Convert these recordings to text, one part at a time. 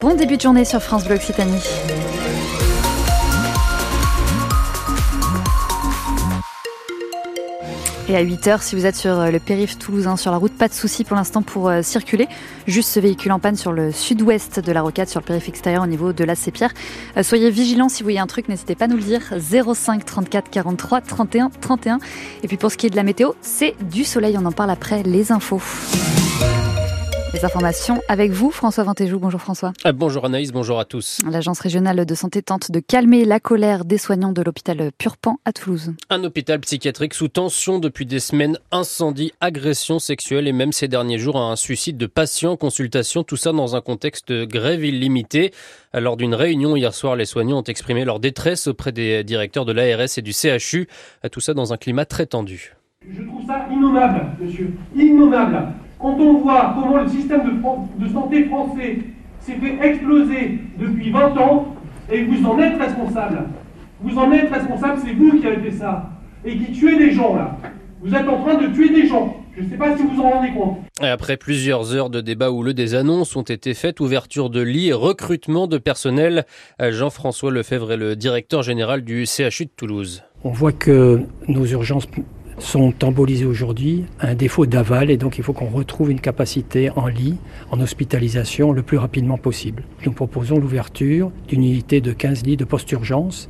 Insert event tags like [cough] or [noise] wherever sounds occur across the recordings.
Bon début de journée sur France Bleu Occitanie. Et à 8h, si vous êtes sur euh, le périph' toulousain, sur la route, pas de souci pour l'instant pour euh, circuler. Juste ce véhicule en panne sur le sud-ouest de la rocade, sur le périph' extérieur au niveau de la Sépierre. Euh, soyez vigilants si vous voyez un truc, n'hésitez pas à nous le dire. 05 34 43 31 31. Et puis pour ce qui est de la météo, c'est du soleil, on en parle après les infos. Les informations avec vous, François Vintéjou. Bonjour François. Ah, bonjour Anaïs, bonjour à tous. L'Agence régionale de santé tente de calmer la colère des soignants de l'hôpital Purpan à Toulouse. Un hôpital psychiatrique sous tension depuis des semaines, incendie, agression sexuelle et même ces derniers jours un suicide de patients, consultation, tout ça dans un contexte de grève illimitée. Lors d'une réunion hier soir, les soignants ont exprimé leur détresse auprès des directeurs de l'ARS et du CHU, tout ça dans un climat très tendu. Je trouve ça innommable, monsieur, innommable. Quand on voit comment le système de, de santé français s'est fait exploser depuis 20 ans, et vous en êtes responsable. Vous en êtes responsable, c'est vous qui avez fait ça. Et qui tuez des gens, là. Vous êtes en train de tuer des gens. Je ne sais pas si vous en rendez compte. Et après plusieurs heures de débat où le des annonces ont été faites, ouverture de lits, recrutement de personnel, Jean-François Lefebvre est le directeur général du CHU de Toulouse. On voit que nos urgences sont embolisés aujourd'hui, un défaut d'aval, et donc il faut qu'on retrouve une capacité en lit, en hospitalisation, le plus rapidement possible. Nous proposons l'ouverture d'une unité de 15 lits de post-urgence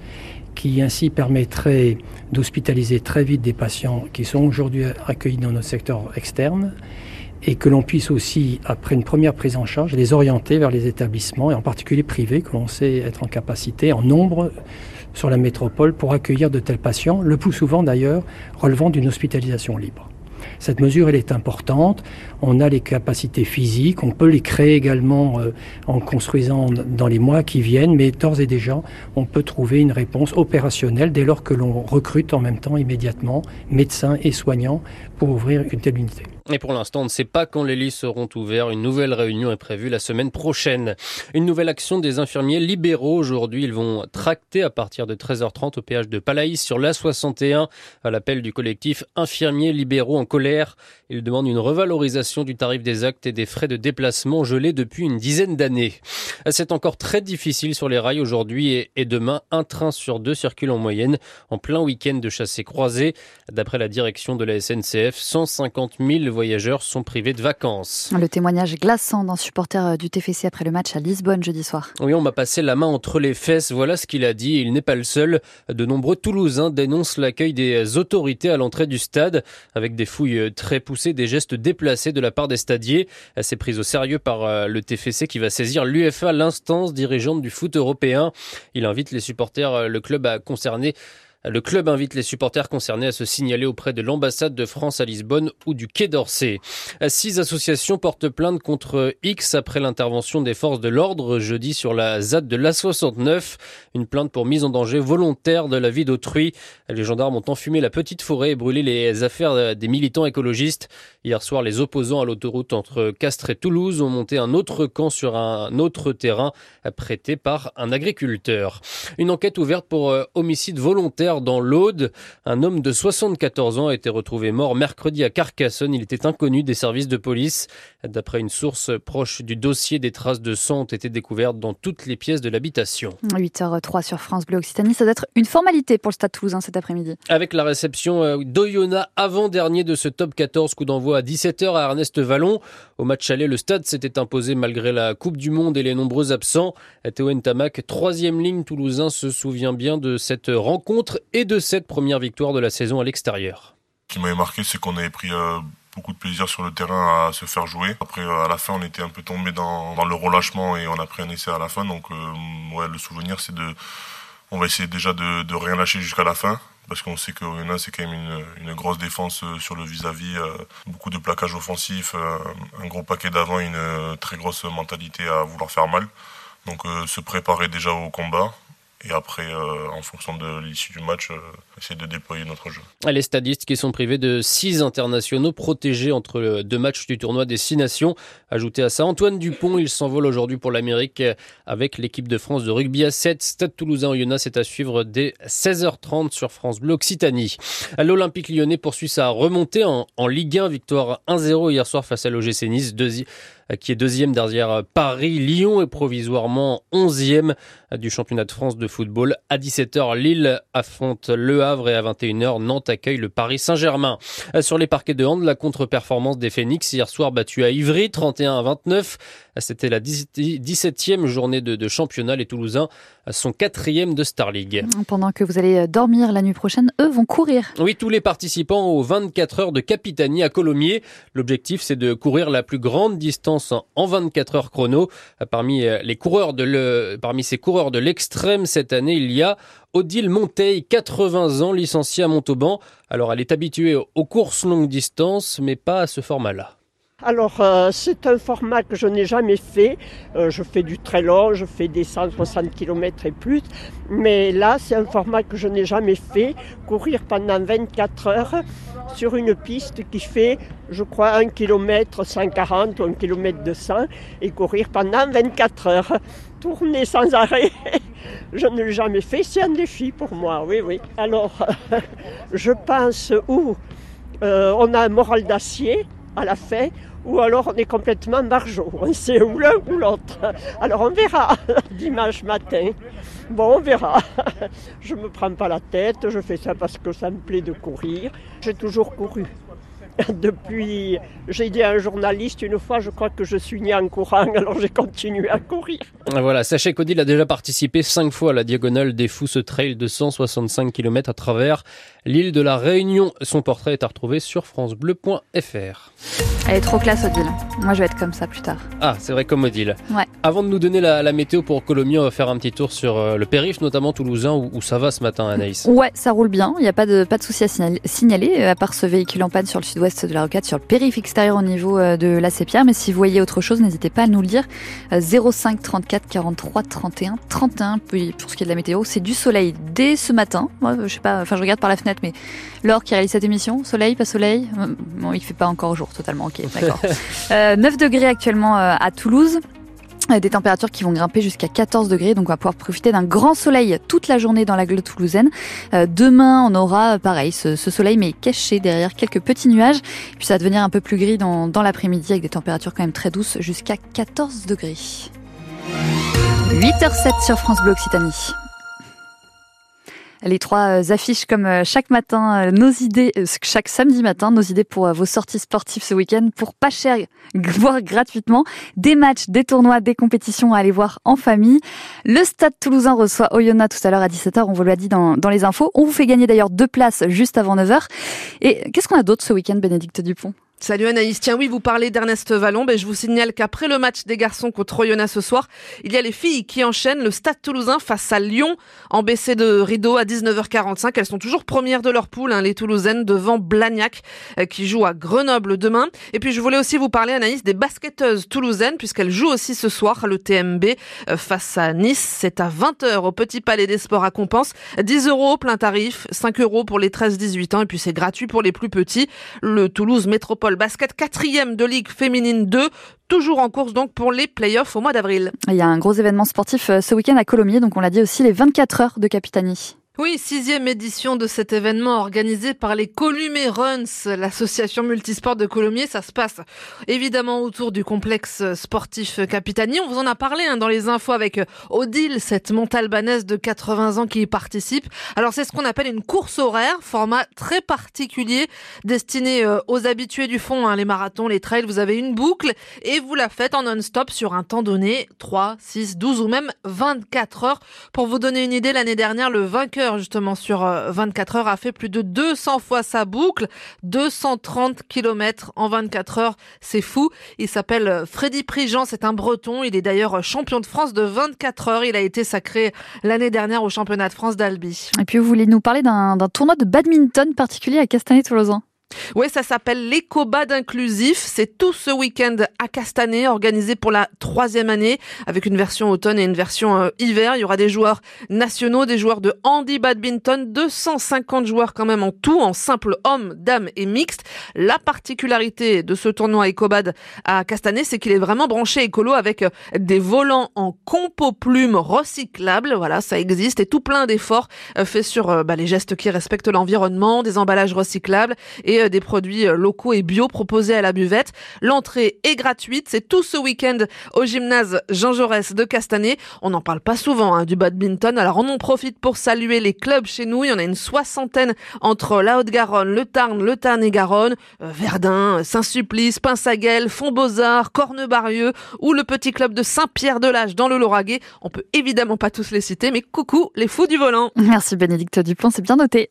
qui ainsi permettrait d'hospitaliser très vite des patients qui sont aujourd'hui accueillis dans notre secteur externe et que l'on puisse aussi, après une première prise en charge, les orienter vers les établissements, et en particulier privés, que l'on sait être en capacité, en nombre, sur la métropole pour accueillir de tels patients, le plus souvent d'ailleurs relevant d'une hospitalisation libre. Cette mesure, elle est importante. On a les capacités physiques, on peut les créer également euh, en construisant dans les mois qui viennent, mais d'ores et déjà, on peut trouver une réponse opérationnelle dès lors que l'on recrute en même temps immédiatement médecins et soignants pour ouvrir une telle unité. Et pour l'instant, on ne sait pas quand les lits seront ouverts. Une nouvelle réunion est prévue la semaine prochaine. Une nouvelle action des infirmiers libéraux. Aujourd'hui, ils vont tracter à partir de 13h30 au péage de Palaïs sur l'A61 à l'appel du collectif Infirmiers libéraux en colère. Ils demandent une revalorisation du tarif des actes et des frais de déplacement gelés depuis une dizaine d'années. C'est encore très difficile sur les rails aujourd'hui et demain. Un train sur deux circule en moyenne en plein week-end de chassé croisé. D'après la direction de la SNCF, 150 000 voyageurs sont privés de vacances. Le témoignage glaçant d'un supporter euh, du TFC après le match à Lisbonne jeudi soir. Oui, on m'a passé la main entre les fesses. Voilà ce qu'il a dit. Il n'est pas le seul. De nombreux Toulousains dénoncent l'accueil des autorités à l'entrée du stade avec des fouilles très poussées, des gestes déplacés de la part des stadiers. C'est pris au sérieux par euh, le TFC qui va saisir l'UFA, l'instance dirigeante du foot européen. Il invite les supporters, euh, le club à concerner le club invite les supporters concernés à se signaler auprès de l'ambassade de France à Lisbonne ou du Quai d'Orsay. Six associations portent plainte contre X après l'intervention des forces de l'ordre jeudi sur la ZAD de l'A69. Une plainte pour mise en danger volontaire de la vie d'autrui. Les gendarmes ont enfumé la petite forêt et brûlé les affaires des militants écologistes. Hier soir, les opposants à l'autoroute entre Castres et Toulouse ont monté un autre camp sur un autre terrain prêté par un agriculteur. Une enquête ouverte pour euh, homicide volontaire dans l'Aude. Un homme de 74 ans a été retrouvé mort mercredi à Carcassonne. Il était inconnu des services de police. D'après une source proche du dossier, des traces de sang ont été découvertes dans toutes les pièces de l'habitation. 8h03 sur France Bleu Occitanie, ça doit être une formalité pour le Stade Toulousain cet après-midi. Avec la réception euh, d'Oyonnax avant-dernier de ce top 14, coup d'envoi à 17h à Ernest Vallon. Au match aller, le stade s'était imposé malgré la Coupe du Monde et les nombreux absents. Théo Ntamak, troisième ligne toulousain, se souvient bien de cette rencontre et de cette première victoire de la saison à l'extérieur. Ce qui m'avait marqué, c'est qu'on avait pris euh, beaucoup de plaisir sur le terrain à se faire jouer. Après, euh, à la fin, on était un peu tombé dans, le relâchement et on a pris un essai à la fin. Donc, euh, le souvenir, c'est de. On va essayer déjà de, rien lâcher jusqu'à la fin parce qu'on sait que c'est quand même une, grosse défense sur le vis-à-vis, beaucoup de plaquage offensif, un gros paquet d'avant, une très grosse mentalité à vouloir faire mal. Donc se préparer déjà au combat, et après, euh, en fonction de l'issue du match, euh, essayer de déployer notre jeu. Les stadistes qui sont privés de six internationaux protégés entre deux matchs du tournoi des six nations. Ajouté à ça, Antoine Dupont, il s'envole aujourd'hui pour l'Amérique avec l'équipe de France de rugby à 7. Stade Toulousain Oyonnax, c'est à suivre dès 16h30 sur France Bleu Occitanie. L'Olympique lyonnais poursuit sa remontée en, en Ligue 1, victoire 1-0 hier soir face à l'OGC Nice. Qui est deuxième derrière Paris. Lyon est provisoirement onzième du championnat de France de football. À 17h, Lille affronte Le Havre et à 21h, Nantes accueille le Paris Saint-Germain. Sur les parquets de hand, la contre-performance des Phoenix hier soir battue à Ivry, 31 à 29. C'était la 17e journée de, championnat. Les Toulousains sont quatrième de Star League. Pendant que vous allez dormir la nuit prochaine, eux vont courir. Oui, tous les participants aux 24 heures de Capitanie à Colomiers. L'objectif, c'est de courir la plus grande distance en 24 heures chrono. Parmi les coureurs de ces coureurs de l'extrême cette année, il y a Odile Monteil, 80 ans, licenciée à Montauban. Alors, elle est habituée aux courses longue distance, mais pas à ce format-là. Alors, euh, c'est un format que je n'ai jamais fait. Euh, je fais du très long, je fais des 160 km et plus. Mais là, c'est un format que je n'ai jamais fait. Courir pendant 24 heures sur une piste qui fait, je crois, 1 km 140 ou 1 km 200 et courir pendant 24 heures. Tourner sans arrêt. [laughs] je ne l'ai jamais fait. C'est un défi pour moi, oui, oui. Alors, [laughs] je pense où? Euh, on a un moral d'acier à la fin, ou alors on est complètement margeau. [laughs] On sait ou l'un ou l'autre. Alors on verra [laughs] dimanche matin. Bon, on verra. [laughs] Je ne me prends pas la tête, je fais ça parce que ça me plaît de courir. J'ai toujours couru. [laughs] depuis, j'ai dit à un journaliste une fois, je crois que je suis né en courant, [laughs] alors j'ai continué à courir. Voilà, sachez qu'Odile a déjà participé cinq fois à la diagonale des Fous, ce trail de 165 km à travers l'île de la Réunion. Son portrait est à retrouver sur francebleu.fr. Elle est trop classe, Odile. Moi, je vais être comme ça plus tard. Ah, c'est vrai, comme Odile. Ouais. Avant de nous donner la, météo pour Colomiers, on va faire un petit tour sur euh, le périph', notamment toulousain, où, ça va ce matin, Anaïs. Ouais, ça roule bien. Il n'y a pas de, pas de souci à signaler, euh, à part ce véhicule en panne sur le sud-ouest de la Rocade, sur le périph' extérieur au niveau euh, de la Sépierre. Mais si vous voyez autre chose, n'hésitez pas à nous le dire. 05 34 43 31 31. Puis pour ce qui est de la météo, c'est du soleil dès ce matin. Moi, je sais pas, enfin, je regarde par la fenêtre, mais Laure qui réalise cette émission, soleil, pas soleil? Bon, il fait pas encore jour totalement, ok, d'accord. 9 [laughs] euh, degrés actuellement euh, à Toulouse. Euh, des températures qui vont grimper jusqu'à 14 degrés, donc on va pouvoir profiter d'un grand soleil toute la journée dans la gueule toulousaine. demain, on aura pareil ce, soleil, mais caché derrière quelques petits nuages. Puis ça va devenir un peu plus gris dans, dans l'après-midi avec des températures quand même très douces, jusqu'à 14 degrés. 8h07 sur France Bleu Occitanie. Les trois euh, affiches comme euh, chaque matin, euh, nos idées, chaque samedi matin, nos idées pour vos sorties sportives ce week-end pour pas cher, [laughs] voire gratuitement. Des matchs, des tournois, des compétitions à aller voir en famille. Le Stade Toulousain reçoit Oyonnax tout à l'heure à 17h, on vous l'a dit dans, dans les infos. On vous fait gagner d'ailleurs deux places juste avant 9h. Et qu'est-ce qu'on a d'autre ce week-end, Bénédicte Dupont? Salut Anaïs. Tiens, oui, vous parlez d'Ernest Vallon. Ben, je vous signale qu'après le match des garçons contre Oyonnax ce soir, il y a les filles qui enchaînent le Stade Toulousain face à Lyon en baissé de rideau à 19h45. Elles sont toujours premières de leur poule, hein, les Toulousaines, devant Blagnac, euh, qui joue à Grenoble demain. Et puis, je voulais aussi vous parler, Anaïs, des basketteuses toulousaines, puisqu'elles jouent aussi ce soir le TMB euh, face à Nice. C'est à 20h au Petit Palais des Sports à Compense. 10 euros plein tarif, 5 euros pour les 13-18 ans, et puis c'est gratuit pour les plus petits. Le Toulouse Métropole Basket, quatrième de Ligue féminine 2, toujours en course donc pour les playoffs au mois d'avril. Il y a un gros événement sportif euh, ce week-end à Colomiers, donc on l'a dit aussi, les 24 heures de Capitanie. Oui, sixième édition de cet événement organisé par les Columé Runs, l'association multisport de Colomiers. Ça se passe évidemment autour du complexe sportif Capitani. On vous en a parlé hein, dans les infos avec Odile, cette montalbanaise de 80 ans qui y participe. Alors c'est ce qu'on appelle une course horaire, format très particulier destiné euh, aux habitués du fond, hein, les marathons, les trails. Vous avez une boucle et vous la faites en non-stop sur un temps donné, 3, 6, 12 ou même 24 heures. Pour vous donner une idée, l'année dernière, le vainqueur justement sur 24 euh, heures a fait plus de 200 fois sa boucle, 230 km en 24 heures, c'est fou. Il s'appelle euh, Freddy Prigent, c'est un breton, il est d'ailleurs euh, champion de France de 24 heures, il a été sacré l'année dernière au championnat de France d'Albi. Et puis vous voulez nous parler d'un tournoi de badminton particulier à Castanet-Tolosan? Oui, ça s'appelle l'écobad inclusif. C'est tout ce week-end à Castanet, organisé pour la troisième année, avec une version automne et une version euh, hiver. Il y aura des joueurs nationaux, des joueurs de handi badminton, 250 joueurs quand même en tout, en simple homme, dame et mixte. La particularité de ce tournoi écobad à Castanet, c'est qu'il est vraiment branché écolo avec euh, des volants en compo plume recyclables. Voilà, ça existe et tout plein d'efforts euh, faits sur bah, les gestes qui respectent l'environnement, des emballages recyclables et et des produits locaux et bio proposés à la buvette. L'entrée est gratuite. C'est tout ce week-end au gymnase Jean Jaurès de Castanet. On n'en parle pas souvent hein, du badminton. Alors on en profite pour saluer les clubs chez nous. Il y en a une soixantaine entre la Haute-Garonne, le Tarn, le Tarn-et-Garonne, euh, Verdun, Saint-Supplice, Pinsaguel, Font-Beauzard, Cornebarieux ou le petit club de Saint-Pierre-de-Lage dans le Lauragais. On peut évidemment pas tous les citer, mais coucou les fous du volant. Merci Bénédicte Dupont, c'est bien noté.